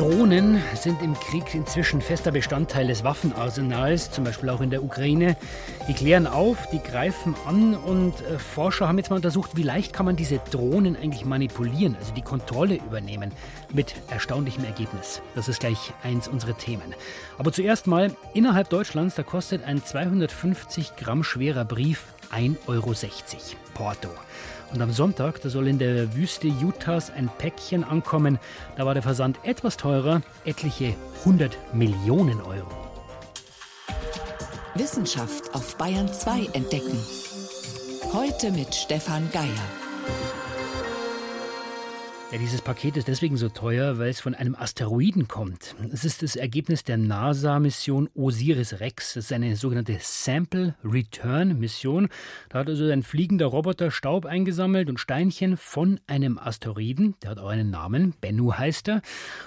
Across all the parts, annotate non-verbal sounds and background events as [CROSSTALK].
Drohnen sind im Krieg inzwischen fester Bestandteil des Waffenarsenals, zum Beispiel auch in der Ukraine. Die klären auf, die greifen an und äh, Forscher haben jetzt mal untersucht, wie leicht kann man diese Drohnen eigentlich manipulieren, also die Kontrolle übernehmen, mit erstaunlichem Ergebnis. Das ist gleich eins unserer Themen. Aber zuerst mal, innerhalb Deutschlands, da kostet ein 250 Gramm schwerer Brief 1,60 Euro. Porto. Und am Sonntag, da soll in der Wüste Utahs ein Päckchen ankommen. Da war der Versand etwas teurer, etliche 100 Millionen Euro. Wissenschaft auf Bayern 2 entdecken. Heute mit Stefan Geier. Ja, dieses Paket ist deswegen so teuer, weil es von einem Asteroiden kommt. Es ist das Ergebnis der NASA-Mission OSIRIS-REx. Das ist eine sogenannte Sample Return Mission. Da hat also ein fliegender Roboter Staub eingesammelt und Steinchen von einem Asteroiden. Der hat auch einen Namen, Bennu heißt er.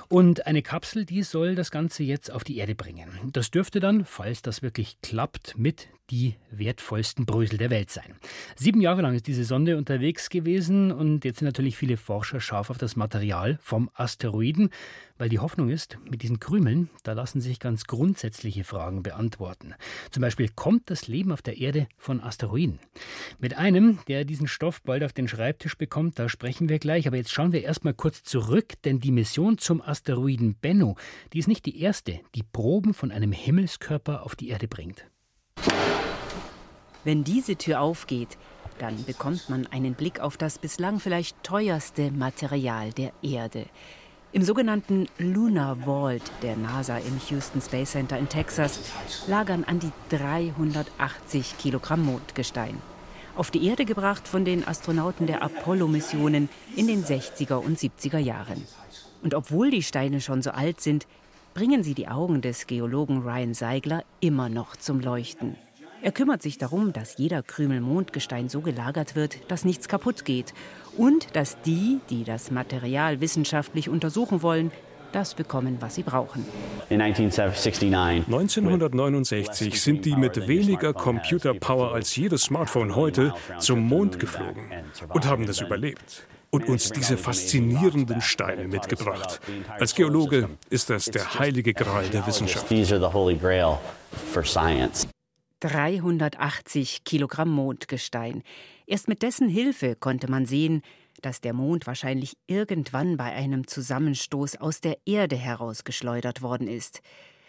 Und eine Kapsel, die soll das Ganze jetzt auf die Erde bringen. Das dürfte dann, falls das wirklich klappt, mit die wertvollsten Brösel der Welt sein. Sieben Jahre lang ist diese Sonde unterwegs gewesen und jetzt sind natürlich viele Forscher scharf auf das Material vom Asteroiden, weil die Hoffnung ist, mit diesen Krümeln, da lassen sich ganz grundsätzliche Fragen beantworten. Zum Beispiel, kommt das Leben auf der Erde von Asteroiden? Mit einem, der diesen Stoff bald auf den Schreibtisch bekommt, da sprechen wir gleich. Aber jetzt schauen wir erstmal kurz zurück, denn die Mission zum Asteroiden Bennu, die ist nicht die erste, die Proben von einem Himmelskörper auf die Erde bringt. Wenn diese Tür aufgeht, dann bekommt man einen Blick auf das bislang vielleicht teuerste Material der Erde. Im sogenannten Lunar Vault der NASA im Houston Space Center in Texas lagern an die 380 Kilogramm Mondgestein. Auf die Erde gebracht von den Astronauten der Apollo-Missionen in den 60er und 70er Jahren. Und obwohl die Steine schon so alt sind, bringen sie die Augen des Geologen Ryan Seigler immer noch zum Leuchten. Er kümmert sich darum, dass jeder Krümel Mondgestein so gelagert wird, dass nichts kaputt geht und dass die, die das Material wissenschaftlich untersuchen wollen, das bekommen, was sie brauchen. 1969 sind die mit weniger Computerpower als jedes Smartphone heute zum Mond geflogen und haben das überlebt und uns diese faszinierenden Steine mitgebracht. Als Geologe ist das der heilige Gral der Wissenschaft. 380 Kilogramm Mondgestein. Erst mit dessen Hilfe konnte man sehen, dass der Mond wahrscheinlich irgendwann bei einem Zusammenstoß aus der Erde herausgeschleudert worden ist.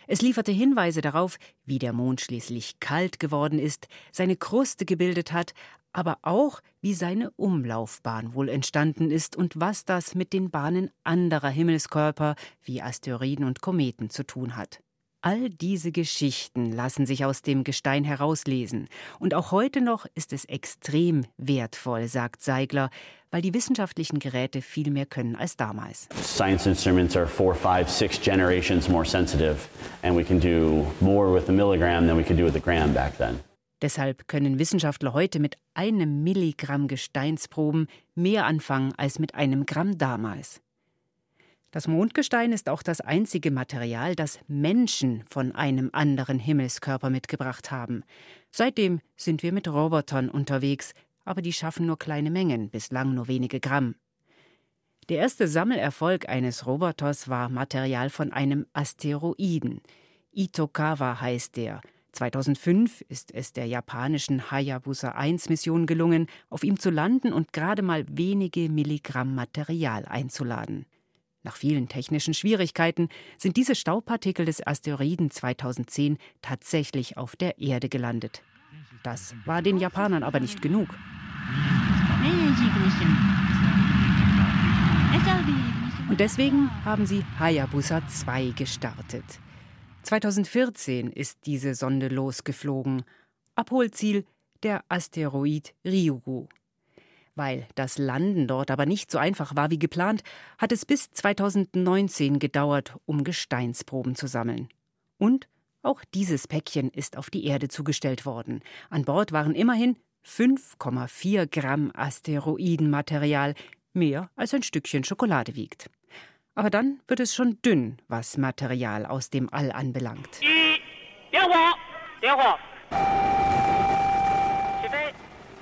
Es lieferte Hinweise darauf, wie der Mond schließlich kalt geworden ist, seine Kruste gebildet hat, aber auch, wie seine Umlaufbahn wohl entstanden ist und was das mit den Bahnen anderer Himmelskörper wie Asteroiden und Kometen zu tun hat. All diese Geschichten lassen sich aus dem Gestein herauslesen. Und auch heute noch ist es extrem wertvoll, sagt Seigler, weil die wissenschaftlichen Geräte viel mehr können als damals. Science instruments are four, five, six generations more sensitive, and we can do more with a milligram than we could do with a gram back then. Deshalb können Wissenschaftler heute mit einem Milligramm Gesteinsproben mehr anfangen als mit einem Gramm damals. Das Mondgestein ist auch das einzige Material, das Menschen von einem anderen Himmelskörper mitgebracht haben. Seitdem sind wir mit Robotern unterwegs, aber die schaffen nur kleine Mengen, bislang nur wenige Gramm. Der erste Sammelerfolg eines Roboters war Material von einem Asteroiden. Itokawa heißt der. 2005 ist es der japanischen Hayabusa 1 Mission gelungen, auf ihm zu landen und gerade mal wenige Milligramm Material einzuladen. Nach vielen technischen Schwierigkeiten sind diese Staubpartikel des Asteroiden 2010 tatsächlich auf der Erde gelandet. Das war den Japanern aber nicht genug. Und deswegen haben sie Hayabusa 2 gestartet. 2014 ist diese Sonde losgeflogen. Abholziel der Asteroid Ryugu. Weil das Landen dort aber nicht so einfach war wie geplant, hat es bis 2019 gedauert, um Gesteinsproben zu sammeln. Und auch dieses Päckchen ist auf die Erde zugestellt worden. An Bord waren immerhin 5,4 Gramm Asteroidenmaterial, mehr als ein Stückchen Schokolade wiegt. Aber dann wird es schon dünn, was Material aus dem All anbelangt.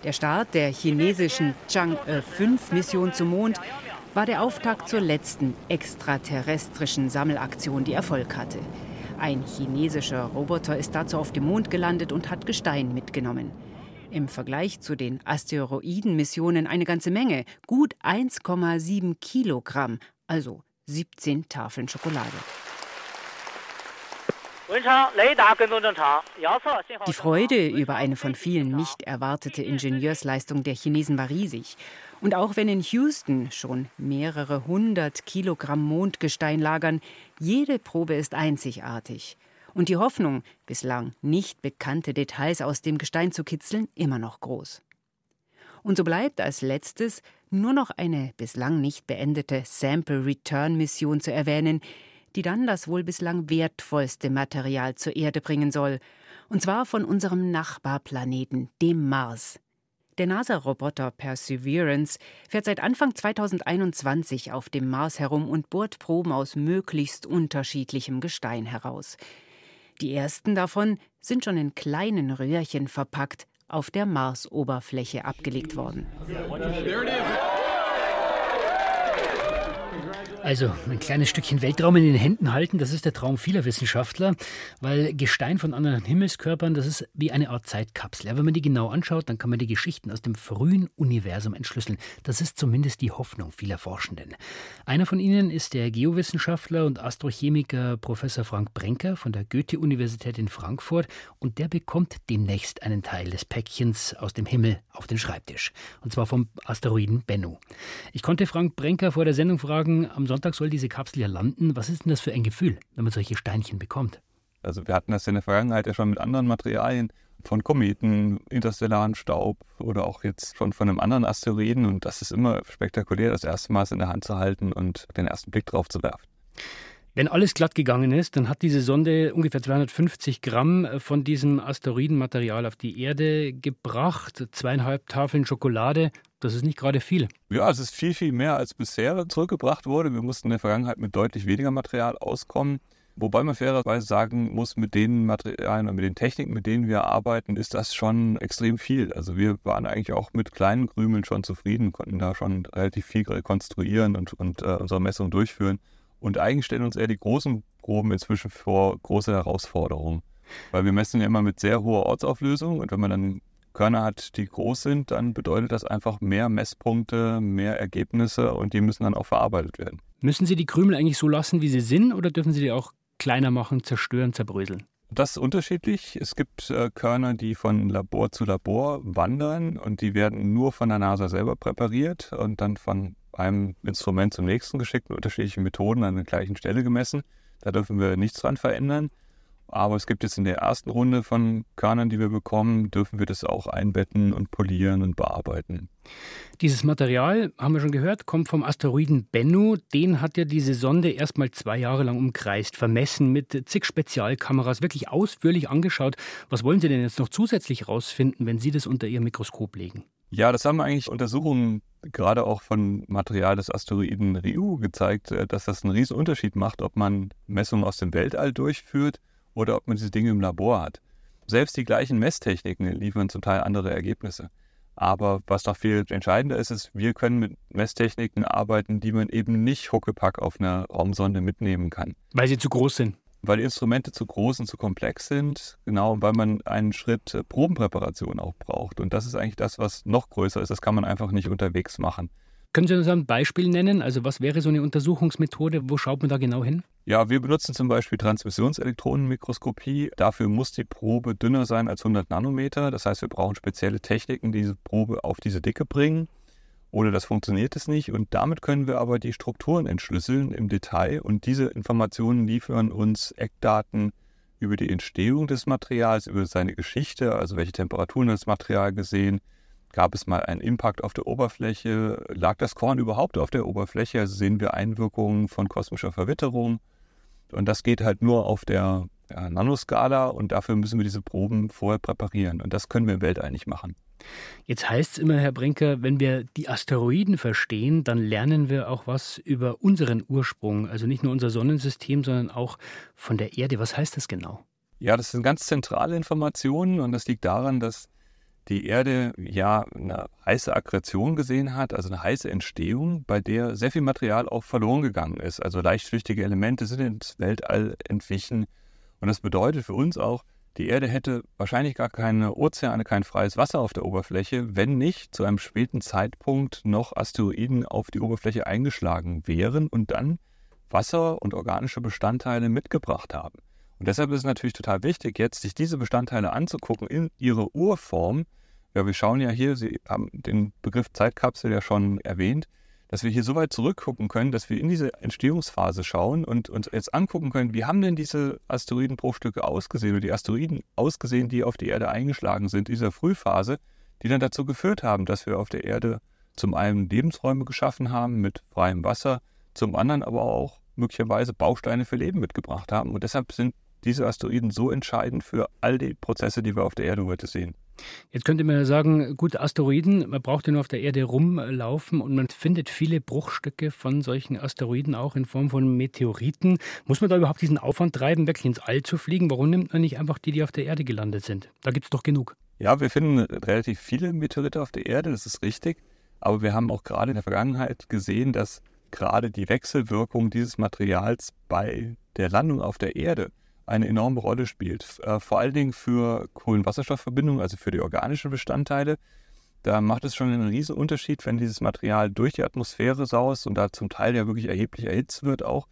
Der Start der chinesischen Chang'e-5-Mission äh zum Mond war der Auftakt zur letzten extraterrestrischen Sammelaktion, die Erfolg hatte. Ein chinesischer Roboter ist dazu auf dem Mond gelandet und hat Gestein mitgenommen. Im Vergleich zu den Asteroidenmissionen eine ganze Menge, gut 1,7 Kilogramm, also 17 Tafeln Schokolade. Die Freude über eine von vielen nicht erwartete Ingenieursleistung der Chinesen war riesig. Und auch wenn in Houston schon mehrere hundert Kilogramm Mondgestein lagern, jede Probe ist einzigartig. Und die Hoffnung, bislang nicht bekannte Details aus dem Gestein zu kitzeln, immer noch groß. Und so bleibt als letztes nur noch eine bislang nicht beendete Sample Return Mission zu erwähnen, die dann das wohl bislang wertvollste Material zur Erde bringen soll, und zwar von unserem Nachbarplaneten, dem Mars. Der NASA-Roboter Perseverance fährt seit Anfang 2021 auf dem Mars herum und bohrt Proben aus möglichst unterschiedlichem Gestein heraus. Die ersten davon sind schon in kleinen Röhrchen verpackt auf der Marsoberfläche abgelegt worden. Also ein kleines Stückchen Weltraum in den Händen halten, das ist der Traum vieler Wissenschaftler, weil Gestein von anderen Himmelskörpern, das ist wie eine Art Zeitkapsel. Ja, wenn man die genau anschaut, dann kann man die Geschichten aus dem frühen Universum entschlüsseln. Das ist zumindest die Hoffnung vieler Forschenden. Einer von ihnen ist der Geowissenschaftler und Astrochemiker Professor Frank Brenker von der Goethe-Universität in Frankfurt und der bekommt demnächst einen Teil des Päckchens aus dem Himmel auf den Schreibtisch. Und zwar vom Asteroiden Bennu. Ich konnte Frank Brenker vor der Sendung fragen, am Sonntag soll diese Kapsel ja landen. Was ist denn das für ein Gefühl, wenn man solche Steinchen bekommt? Also wir hatten das in der Vergangenheit ja schon mit anderen Materialien, von Kometen, interstellaren Staub oder auch jetzt schon von einem anderen Asteroiden. Und das ist immer spektakulär, das erste Mal in der Hand zu halten und den ersten Blick drauf zu werfen. Wenn alles glatt gegangen ist, dann hat diese Sonde ungefähr 250 Gramm von diesem Asteroidenmaterial auf die Erde gebracht. Zweieinhalb Tafeln Schokolade. Das ist nicht gerade viel. Ja, es ist viel, viel mehr als bisher zurückgebracht wurde. Wir mussten in der Vergangenheit mit deutlich weniger Material auskommen. Wobei man fairerweise sagen muss, mit den Materialien und mit den Techniken, mit denen wir arbeiten, ist das schon extrem viel. Also wir waren eigentlich auch mit kleinen Krümeln schon zufrieden, konnten da schon relativ viel rekonstruieren und, und äh, unsere Messungen durchführen. Und eigentlich stellen uns eher die großen Proben inzwischen vor große Herausforderungen. Weil wir messen ja immer mit sehr hoher Ortsauflösung und wenn man dann Körner hat, die groß sind, dann bedeutet das einfach mehr Messpunkte, mehr Ergebnisse und die müssen dann auch verarbeitet werden. Müssen Sie die Krümel eigentlich so lassen, wie sie sind, oder dürfen Sie die auch kleiner machen, zerstören, zerbröseln? Das ist unterschiedlich. Es gibt äh, Körner, die von Labor zu Labor wandern und die werden nur von der NASA selber präpariert und dann von einem Instrument zum nächsten geschickt mit unterschiedlichen Methoden an der gleichen Stelle gemessen. Da dürfen wir nichts dran verändern. Aber es gibt jetzt in der ersten Runde von Körnern, die wir bekommen, dürfen wir das auch einbetten und polieren und bearbeiten. Dieses Material, haben wir schon gehört, kommt vom Asteroiden Bennu. Den hat ja diese Sonde erstmal zwei Jahre lang umkreist, vermessen mit zig Spezialkameras, wirklich ausführlich angeschaut. Was wollen Sie denn jetzt noch zusätzlich herausfinden, wenn Sie das unter Ihr Mikroskop legen? Ja, das haben eigentlich Untersuchungen gerade auch von Material des Asteroiden Ryu gezeigt, äh, dass das einen riesen Unterschied macht, ob man Messungen aus dem Weltall durchführt oder ob man diese Dinge im Labor hat. Selbst die gleichen Messtechniken liefern zum Teil andere Ergebnisse. Aber was noch viel entscheidender ist, ist, wir können mit Messtechniken arbeiten, die man eben nicht Huckepack auf einer Raumsonde mitnehmen kann. Weil sie zu groß sind. Weil die Instrumente zu groß und zu komplex sind, genau, weil man einen Schritt äh, Probenpräparation auch braucht. Und das ist eigentlich das, was noch größer ist. Das kann man einfach nicht unterwegs machen. Können Sie uns ein Beispiel nennen? Also was wäre so eine Untersuchungsmethode? Wo schaut man da genau hin? Ja, wir benutzen zum Beispiel Transmissionselektronenmikroskopie. Dafür muss die Probe dünner sein als 100 Nanometer. Das heißt, wir brauchen spezielle Techniken, die diese Probe auf diese Dicke bringen. Oder das funktioniert es nicht. Und damit können wir aber die Strukturen entschlüsseln im Detail. Und diese Informationen liefern uns Eckdaten über die Entstehung des Materials, über seine Geschichte, also welche Temperaturen das Material gesehen, Gab es mal einen Impact auf der Oberfläche? Lag das Korn überhaupt auf der Oberfläche? Also sehen wir Einwirkungen von kosmischer Verwitterung. Und das geht halt nur auf der ja, Nanoskala und dafür müssen wir diese Proben vorher präparieren. Und das können wir im Weltall nicht machen. Jetzt heißt es immer, Herr Brinker, wenn wir die Asteroiden verstehen, dann lernen wir auch was über unseren Ursprung. Also nicht nur unser Sonnensystem, sondern auch von der Erde. Was heißt das genau? Ja, das sind ganz zentrale Informationen und das liegt daran, dass die Erde ja eine heiße Aggression gesehen hat, also eine heiße Entstehung, bei der sehr viel Material auch verloren gegangen ist. Also leichtflüchtige Elemente sind ins Weltall entwichen. Und das bedeutet für uns auch, die Erde hätte wahrscheinlich gar keine Ozeane, kein freies Wasser auf der Oberfläche, wenn nicht zu einem späten Zeitpunkt noch Asteroiden auf die Oberfläche eingeschlagen wären und dann Wasser und organische Bestandteile mitgebracht haben. Und deshalb ist es natürlich total wichtig, jetzt sich diese Bestandteile anzugucken in ihrer Urform. Ja, wir schauen ja hier, Sie haben den Begriff Zeitkapsel ja schon erwähnt, dass wir hier so weit zurückgucken können, dass wir in diese Entstehungsphase schauen und uns jetzt angucken können, wie haben denn diese Asteroidenbruchstücke ausgesehen oder die Asteroiden ausgesehen, die auf die Erde eingeschlagen sind, in dieser Frühphase, die dann dazu geführt haben, dass wir auf der Erde zum einen Lebensräume geschaffen haben mit freiem Wasser, zum anderen aber auch möglicherweise Bausteine für Leben mitgebracht haben. Und deshalb sind diese Asteroiden so entscheidend für all die Prozesse, die wir auf der Erde heute sehen. Jetzt könnte man ja sagen, gut, Asteroiden, man braucht ja nur auf der Erde rumlaufen und man findet viele Bruchstücke von solchen Asteroiden auch in Form von Meteoriten. Muss man da überhaupt diesen Aufwand treiben, wirklich ins All zu fliegen? Warum nimmt man nicht einfach die, die auf der Erde gelandet sind? Da gibt es doch genug. Ja, wir finden relativ viele Meteorite auf der Erde, das ist richtig. Aber wir haben auch gerade in der Vergangenheit gesehen, dass gerade die Wechselwirkung dieses Materials bei der Landung auf der Erde eine enorme Rolle spielt. Äh, vor allen Dingen für Kohlenwasserstoffverbindungen, also für die organischen Bestandteile. Da macht es schon einen riesen Unterschied, wenn dieses Material durch die Atmosphäre saust und da zum Teil ja wirklich erheblich erhitzt wird auch.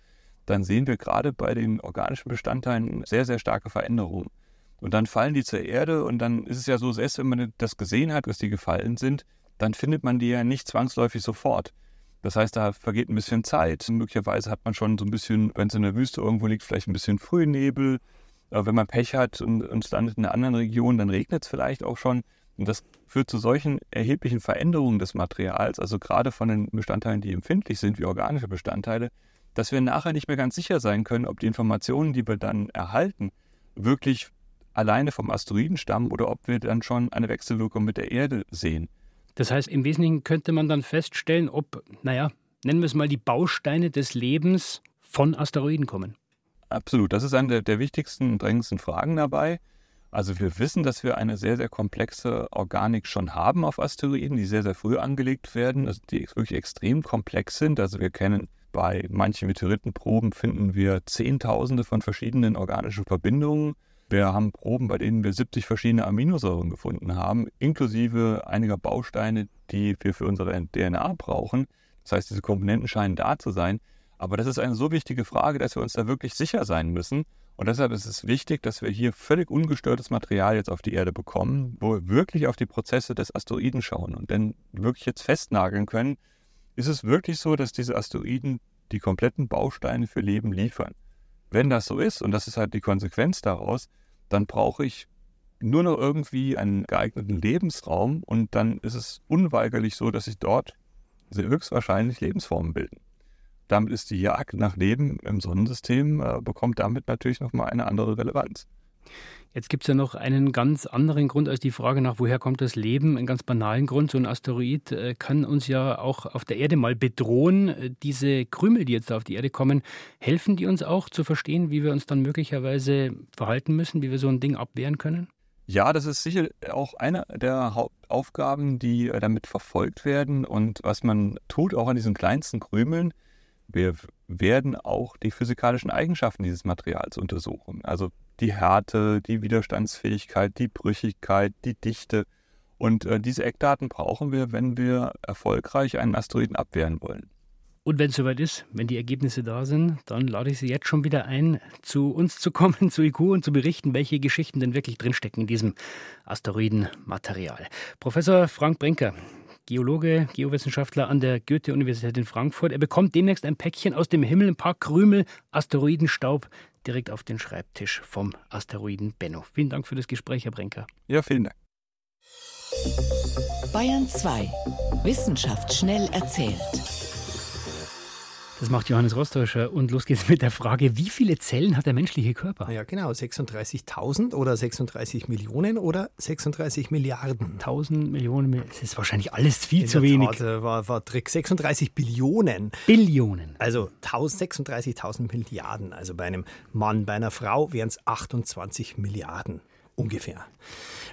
Dann sehen wir gerade bei den organischen Bestandteilen sehr, sehr starke Veränderungen. Und dann fallen die zur Erde und dann ist es ja so, selbst wenn man das gesehen hat, dass die gefallen sind, dann findet man die ja nicht zwangsläufig sofort. Das heißt, da vergeht ein bisschen Zeit. Möglicherweise hat man schon so ein bisschen, wenn es in der Wüste irgendwo liegt, vielleicht ein bisschen Frühnebel. Wenn man Pech hat und, und es landet in einer anderen Region, dann regnet es vielleicht auch schon. Und das führt zu solchen erheblichen Veränderungen des Materials, also gerade von den Bestandteilen, die empfindlich sind, wie organische Bestandteile, dass wir nachher nicht mehr ganz sicher sein können, ob die Informationen, die wir dann erhalten, wirklich alleine vom Asteroiden stammen oder ob wir dann schon eine Wechselwirkung mit der Erde sehen. Das heißt, im Wesentlichen könnte man dann feststellen, ob, naja, nennen wir es mal die Bausteine des Lebens von Asteroiden kommen. Absolut. Das ist eine der, wichtigsten und drängendsten Fragen dabei. Also wir wissen, dass wir eine sehr, sehr komplexe Organik schon haben auf Asteroiden, die sehr, sehr früh angelegt werden, also die wirklich extrem komplex sind. Also wir kennen bei manchen Meteoritenproben finden wir Zehntausende von verschiedenen organischen Verbindungen. Wir haben Proben, bei denen wir 70 verschiedene Aminosäuren gefunden haben, inklusive einiger Bausteine, die wir für unsere DNA brauchen. Das heißt, diese Komponenten scheinen da zu sein. Aber das ist eine so wichtige Frage, dass wir uns da wirklich sicher sein müssen. Und deshalb ist es wichtig, dass wir hier völlig ungestörtes Material jetzt auf die Erde bekommen, wo wir wirklich auf die Prozesse des Asteroiden schauen und dann wirklich jetzt festnageln können, ist es wirklich so, dass diese Asteroiden die kompletten Bausteine für Leben liefern. Wenn das so ist, und das ist halt die Konsequenz daraus, dann brauche ich nur noch irgendwie einen geeigneten Lebensraum und dann ist es unweigerlich so, dass sich dort höchstwahrscheinlich Lebensformen bilden. Damit ist die Jagd nach Leben im Sonnensystem, äh, bekommt damit natürlich nochmal eine andere Relevanz. Jetzt gibt es ja noch einen ganz anderen Grund als die Frage nach, woher kommt das Leben? Einen ganz banalen Grund. So ein Asteroid äh, kann uns ja auch auf der Erde mal bedrohen. Äh, diese Krümel, die jetzt auf die Erde kommen, helfen die uns auch zu verstehen, wie wir uns dann möglicherweise verhalten müssen, wie wir so ein Ding abwehren können? Ja, das ist sicher auch eine der Hauptaufgaben, die äh, damit verfolgt werden. Und was man tut, auch an diesen kleinsten Krümeln, wir werden auch die physikalischen Eigenschaften dieses Materials untersuchen. Also die Härte, die Widerstandsfähigkeit, die Brüchigkeit, die Dichte. Und äh, diese Eckdaten brauchen wir, wenn wir erfolgreich einen Asteroiden abwehren wollen. Und wenn es soweit ist, wenn die Ergebnisse da sind, dann lade ich Sie jetzt schon wieder ein, zu uns zu kommen, [LAUGHS] zu IQ und zu berichten, welche Geschichten denn wirklich drinstecken in diesem Asteroidenmaterial. Professor Frank Brinker, Geologe, Geowissenschaftler an der Goethe-Universität in Frankfurt. Er bekommt demnächst ein Päckchen aus dem Himmel, ein paar Krümel Asteroidenstaub direkt auf den Schreibtisch vom Asteroiden Benno. Vielen Dank für das Gespräch, Herr Brenker. Ja, vielen Dank. Bayern 2. Wissenschaft schnell erzählt. Das macht Johannes Rostäuscher. Und los geht's mit der Frage, wie viele Zellen hat der menschliche Körper? Ja, genau. 36.000 oder 36 Millionen oder 36 Milliarden. 1000 Millionen, das ist wahrscheinlich alles viel In zu wenig. Tat, äh, war, war Trick. 36 Billionen. Billionen. Also 36.000 Milliarden. Also bei einem Mann, bei einer Frau wären es 28 Milliarden ungefähr.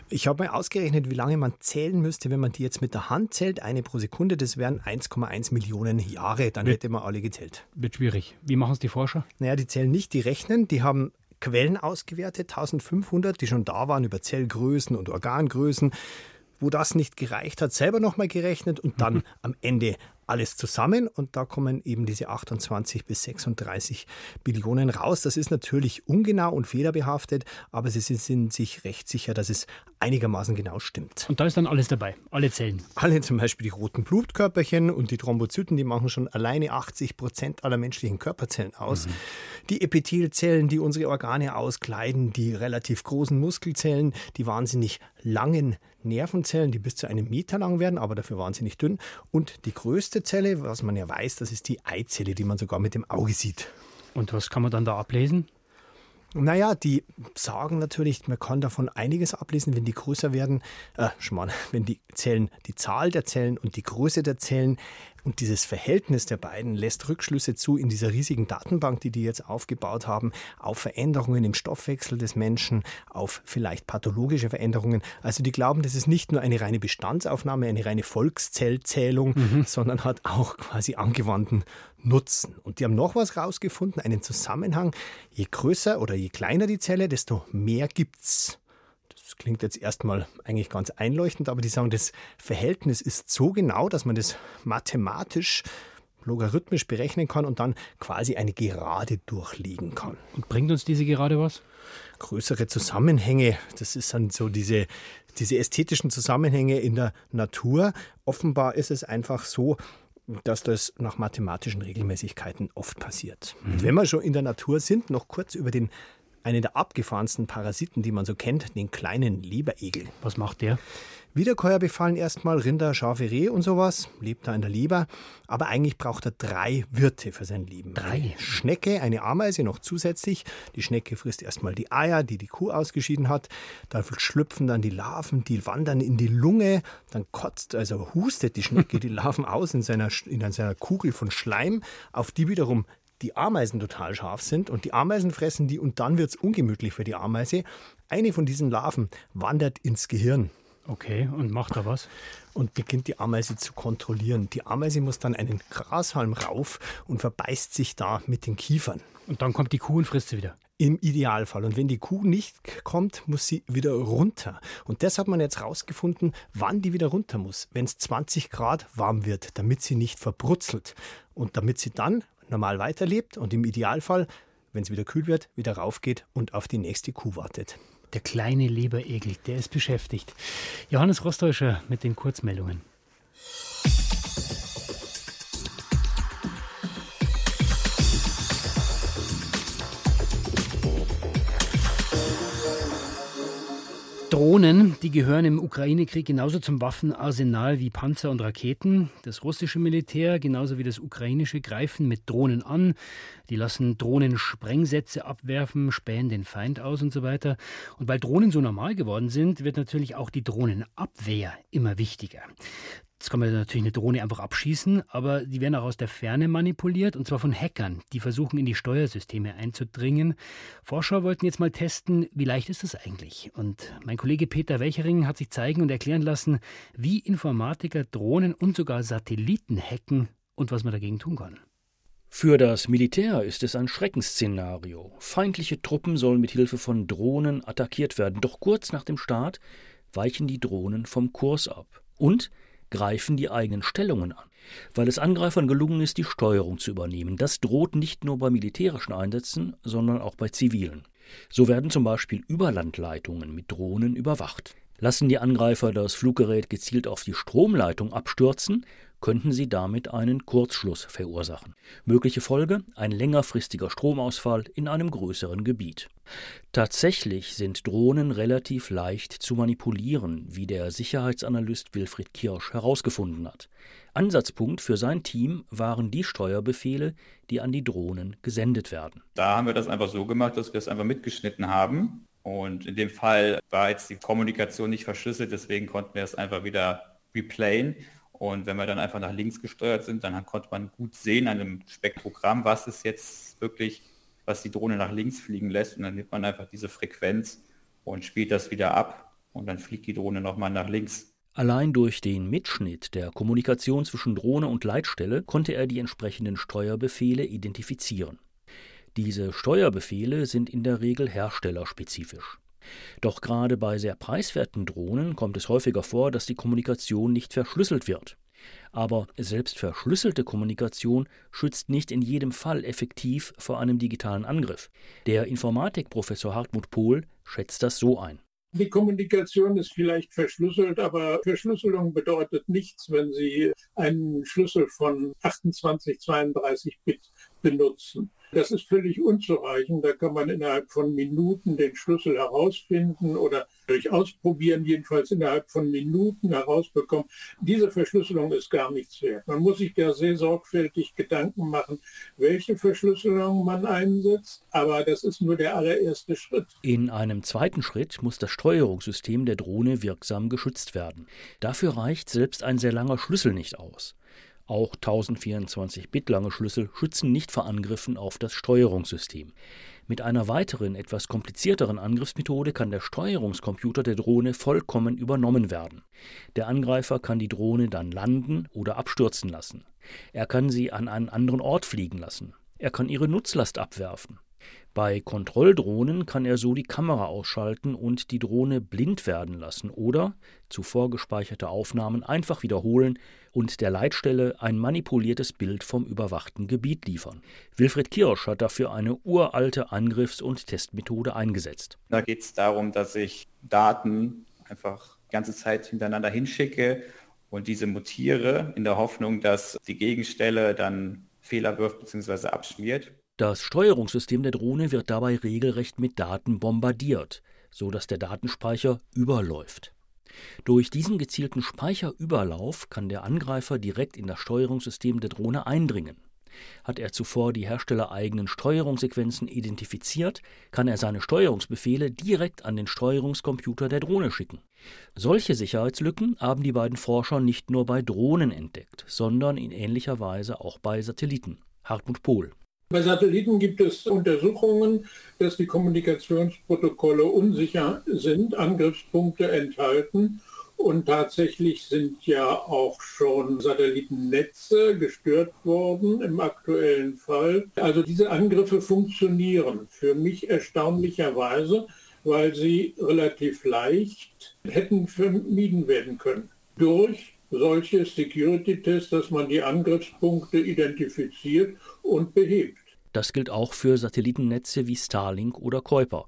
Ich habe mal ausgerechnet, wie lange man zählen müsste, wenn man die jetzt mit der Hand zählt. Eine pro Sekunde, das wären 1,1 Millionen Jahre. Dann wird, hätte man alle gezählt. Wird schwierig. Wie machen es die Forscher? Naja, die zählen nicht, die rechnen. Die haben Quellen ausgewertet, 1500, die schon da waren über Zellgrößen und Organgrößen. Wo das nicht gereicht hat, selber nochmal gerechnet und dann [LAUGHS] am Ende alles zusammen und da kommen eben diese 28 bis 36 Billionen raus. Das ist natürlich ungenau und fehlerbehaftet, aber sie sind sich recht sicher, dass es einigermaßen genau stimmt. Und da ist dann alles dabei, alle Zellen. Alle zum Beispiel die roten Blutkörperchen und die Thrombozyten, die machen schon alleine 80 Prozent aller menschlichen Körperzellen aus. Mhm. Die Epithelzellen, die unsere Organe auskleiden, die relativ großen Muskelzellen, die wahnsinnig langen Nervenzellen, die bis zu einem Meter lang werden, aber dafür wahnsinnig dünn. Und die größte Zelle, was man ja weiß, das ist die Eizelle, die man sogar mit dem Auge sieht. Und was kann man dann da ablesen? Naja, die sagen natürlich, man kann davon einiges ablesen, wenn die größer werden. Äh, Schmarrn, [LAUGHS] wenn die Zellen, die Zahl der Zellen und die Größe der Zellen und dieses Verhältnis der beiden lässt Rückschlüsse zu in dieser riesigen Datenbank, die die jetzt aufgebaut haben, auf Veränderungen im Stoffwechsel des Menschen, auf vielleicht pathologische Veränderungen. Also die glauben, das ist nicht nur eine reine Bestandsaufnahme, eine reine Volkszellzählung, mhm. sondern hat auch quasi angewandten Nutzen. Und die haben noch was rausgefunden, einen Zusammenhang. Je größer oder je kleiner die Zelle, desto mehr gibt's. Klingt jetzt erstmal eigentlich ganz einleuchtend, aber die sagen, das Verhältnis ist so genau, dass man das mathematisch logarithmisch berechnen kann und dann quasi eine Gerade durchlegen kann. Und bringt uns diese Gerade was? Größere Zusammenhänge, das ist dann so diese, diese ästhetischen Zusammenhänge in der Natur. Offenbar ist es einfach so, dass das nach mathematischen Regelmäßigkeiten oft passiert. Mhm. Und wenn wir schon in der Natur sind, noch kurz über den einen der abgefahrensten Parasiten, die man so kennt, den kleinen Leberegel. Was macht der? Wiederkäuer befallen erstmal Rinder, Schafe, Reh und sowas, lebt da in der Leber. Aber eigentlich braucht er drei Wirte für sein Leben. Drei? Eine Schnecke, eine Ameise noch zusätzlich. Die Schnecke frisst erstmal die Eier, die die Kuh ausgeschieden hat. Da schlüpfen dann die Larven, die wandern in die Lunge. Dann kotzt, also hustet die Schnecke die Larven aus in seiner, in seiner Kugel von Schleim, auf die wiederum die Ameisen total scharf sind und die Ameisen fressen die und dann wird es ungemütlich für die Ameise. Eine von diesen Larven wandert ins Gehirn. Okay, und macht da was? Und beginnt die Ameise zu kontrollieren. Die Ameise muss dann einen Grashalm rauf und verbeißt sich da mit den Kiefern. Und dann kommt die Kuh und frisst sie wieder. Im Idealfall. Und wenn die Kuh nicht kommt, muss sie wieder runter. Und das hat man jetzt rausgefunden, wann die wieder runter muss. Wenn es 20 Grad warm wird, damit sie nicht verbrutzelt. Und damit sie dann normal weiterlebt und im Idealfall, wenn es wieder kühl wird, wieder raufgeht und auf die nächste Kuh wartet. Der kleine Leberegel, der ist beschäftigt. Johannes Rostäuscher mit den Kurzmeldungen. Drohnen, die gehören im Ukraine-Krieg genauso zum Waffenarsenal wie Panzer und Raketen. Das russische Militär genauso wie das ukrainische greifen mit Drohnen an. Die lassen Drohnen Sprengsätze abwerfen, spähen den Feind aus und so weiter. Und weil Drohnen so normal geworden sind, wird natürlich auch die Drohnenabwehr immer wichtiger. Jetzt kann man natürlich eine Drohne einfach abschießen, aber die werden auch aus der Ferne manipuliert und zwar von Hackern, die versuchen in die Steuersysteme einzudringen. Forscher wollten jetzt mal testen, wie leicht ist das eigentlich? Und mein Kollege Peter Welchering hat sich zeigen und erklären lassen, wie Informatiker Drohnen und sogar Satelliten hacken und was man dagegen tun kann. Für das Militär ist es ein Schreckensszenario. Feindliche Truppen sollen mit Hilfe von Drohnen attackiert werden, doch kurz nach dem Start weichen die Drohnen vom Kurs ab. Und greifen die eigenen Stellungen an, weil es Angreifern gelungen ist, die Steuerung zu übernehmen. Das droht nicht nur bei militärischen Einsätzen, sondern auch bei zivilen. So werden zum Beispiel Überlandleitungen mit Drohnen überwacht. Lassen die Angreifer das Fluggerät gezielt auf die Stromleitung abstürzen, könnten sie damit einen Kurzschluss verursachen. Mögliche Folge ein längerfristiger Stromausfall in einem größeren Gebiet. Tatsächlich sind Drohnen relativ leicht zu manipulieren, wie der Sicherheitsanalyst Wilfried Kirsch herausgefunden hat. Ansatzpunkt für sein Team waren die Steuerbefehle, die an die Drohnen gesendet werden. Da haben wir das einfach so gemacht, dass wir es einfach mitgeschnitten haben. Und in dem Fall war jetzt die Kommunikation nicht verschlüsselt, deswegen konnten wir es einfach wieder replayen. Und wenn wir dann einfach nach links gesteuert sind, dann konnte man gut sehen an einem Spektrogramm, was ist jetzt wirklich, was die Drohne nach links fliegen lässt. Und dann nimmt man einfach diese Frequenz und spielt das wieder ab. und dann fliegt die Drohne nochmal nach links. Allein durch den Mitschnitt der Kommunikation zwischen Drohne und Leitstelle konnte er die entsprechenden Steuerbefehle identifizieren. Diese Steuerbefehle sind in der Regel herstellerspezifisch. Doch gerade bei sehr preiswerten Drohnen kommt es häufiger vor, dass die Kommunikation nicht verschlüsselt wird. Aber selbst verschlüsselte Kommunikation schützt nicht in jedem Fall effektiv vor einem digitalen Angriff. Der Informatikprofessor Hartmut Pohl schätzt das so ein. Die Kommunikation ist vielleicht verschlüsselt, aber Verschlüsselung bedeutet nichts, wenn Sie einen Schlüssel von 28, 32 Bit benutzen. Das ist völlig unzureichend. Da kann man innerhalb von Minuten den Schlüssel herausfinden oder durch Ausprobieren jedenfalls innerhalb von Minuten herausbekommen. Diese Verschlüsselung ist gar nichts wert. Man muss sich da sehr sorgfältig Gedanken machen, welche Verschlüsselung man einsetzt. Aber das ist nur der allererste Schritt. In einem zweiten Schritt muss das Steuerungssystem der Drohne wirksam geschützt werden. Dafür reicht selbst ein sehr langer Schlüssel nicht aus. Auch 1024 Bit lange Schlüssel schützen nicht vor Angriffen auf das Steuerungssystem. Mit einer weiteren, etwas komplizierteren Angriffsmethode kann der Steuerungscomputer der Drohne vollkommen übernommen werden. Der Angreifer kann die Drohne dann landen oder abstürzen lassen. Er kann sie an einen anderen Ort fliegen lassen. Er kann ihre Nutzlast abwerfen. Bei Kontrolldrohnen kann er so die Kamera ausschalten und die Drohne blind werden lassen oder zuvor gespeicherte Aufnahmen einfach wiederholen und der Leitstelle ein manipuliertes Bild vom überwachten Gebiet liefern. Wilfried Kirsch hat dafür eine uralte Angriffs- und Testmethode eingesetzt. Da geht es darum, dass ich Daten einfach die ganze Zeit hintereinander hinschicke und diese mutiere in der Hoffnung, dass die Gegenstelle dann Fehler wirft bzw. abschmiert. Das Steuerungssystem der Drohne wird dabei regelrecht mit Daten bombardiert, so dass der Datenspeicher überläuft. Durch diesen gezielten Speicherüberlauf kann der Angreifer direkt in das Steuerungssystem der Drohne eindringen. Hat er zuvor die herstellereigenen Steuerungssequenzen identifiziert, kann er seine Steuerungsbefehle direkt an den Steuerungscomputer der Drohne schicken. Solche Sicherheitslücken haben die beiden Forscher nicht nur bei Drohnen entdeckt, sondern in ähnlicher Weise auch bei Satelliten. Hartmut Pohl. Bei Satelliten gibt es Untersuchungen, dass die Kommunikationsprotokolle unsicher sind, Angriffspunkte enthalten. Und tatsächlich sind ja auch schon Satellitennetze gestört worden im aktuellen Fall. Also diese Angriffe funktionieren für mich erstaunlicherweise, weil sie relativ leicht hätten vermieden werden können. Durch solche Security-Tests, dass man die Angriffspunkte identifiziert und behebt. Das gilt auch für Satellitennetze wie Starlink oder Kuiper.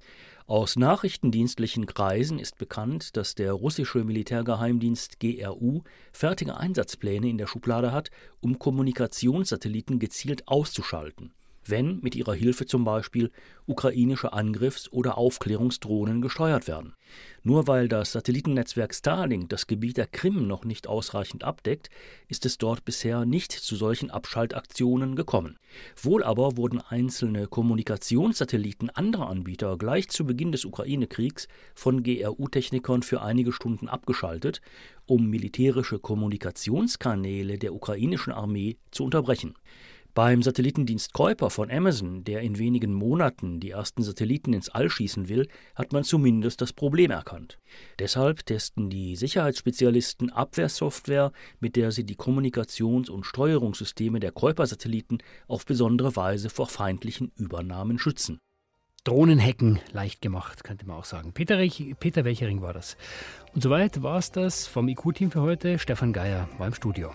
Aus nachrichtendienstlichen Kreisen ist bekannt, dass der russische Militärgeheimdienst GRU fertige Einsatzpläne in der Schublade hat, um Kommunikationssatelliten gezielt auszuschalten wenn mit ihrer Hilfe zum Beispiel ukrainische Angriffs- oder Aufklärungsdrohnen gesteuert werden. Nur weil das Satellitennetzwerk Starlink das Gebiet der Krim noch nicht ausreichend abdeckt, ist es dort bisher nicht zu solchen Abschaltaktionen gekommen. Wohl aber wurden einzelne Kommunikationssatelliten anderer Anbieter gleich zu Beginn des Ukraine-Kriegs von GRU-Technikern für einige Stunden abgeschaltet, um militärische Kommunikationskanäle der ukrainischen Armee zu unterbrechen. Beim Satellitendienst Kuiper von Amazon, der in wenigen Monaten die ersten Satelliten ins All schießen will, hat man zumindest das Problem erkannt. Deshalb testen die Sicherheitsspezialisten Abwehrsoftware, mit der sie die Kommunikations- und Steuerungssysteme der Kuiper-Satelliten auf besondere Weise vor feindlichen Übernahmen schützen. Drohnenhacken leicht gemacht, könnte man auch sagen. Peter, Peter Welchering war das. Und soweit war es das vom IQ-Team für heute. Stefan Geier war im Studio.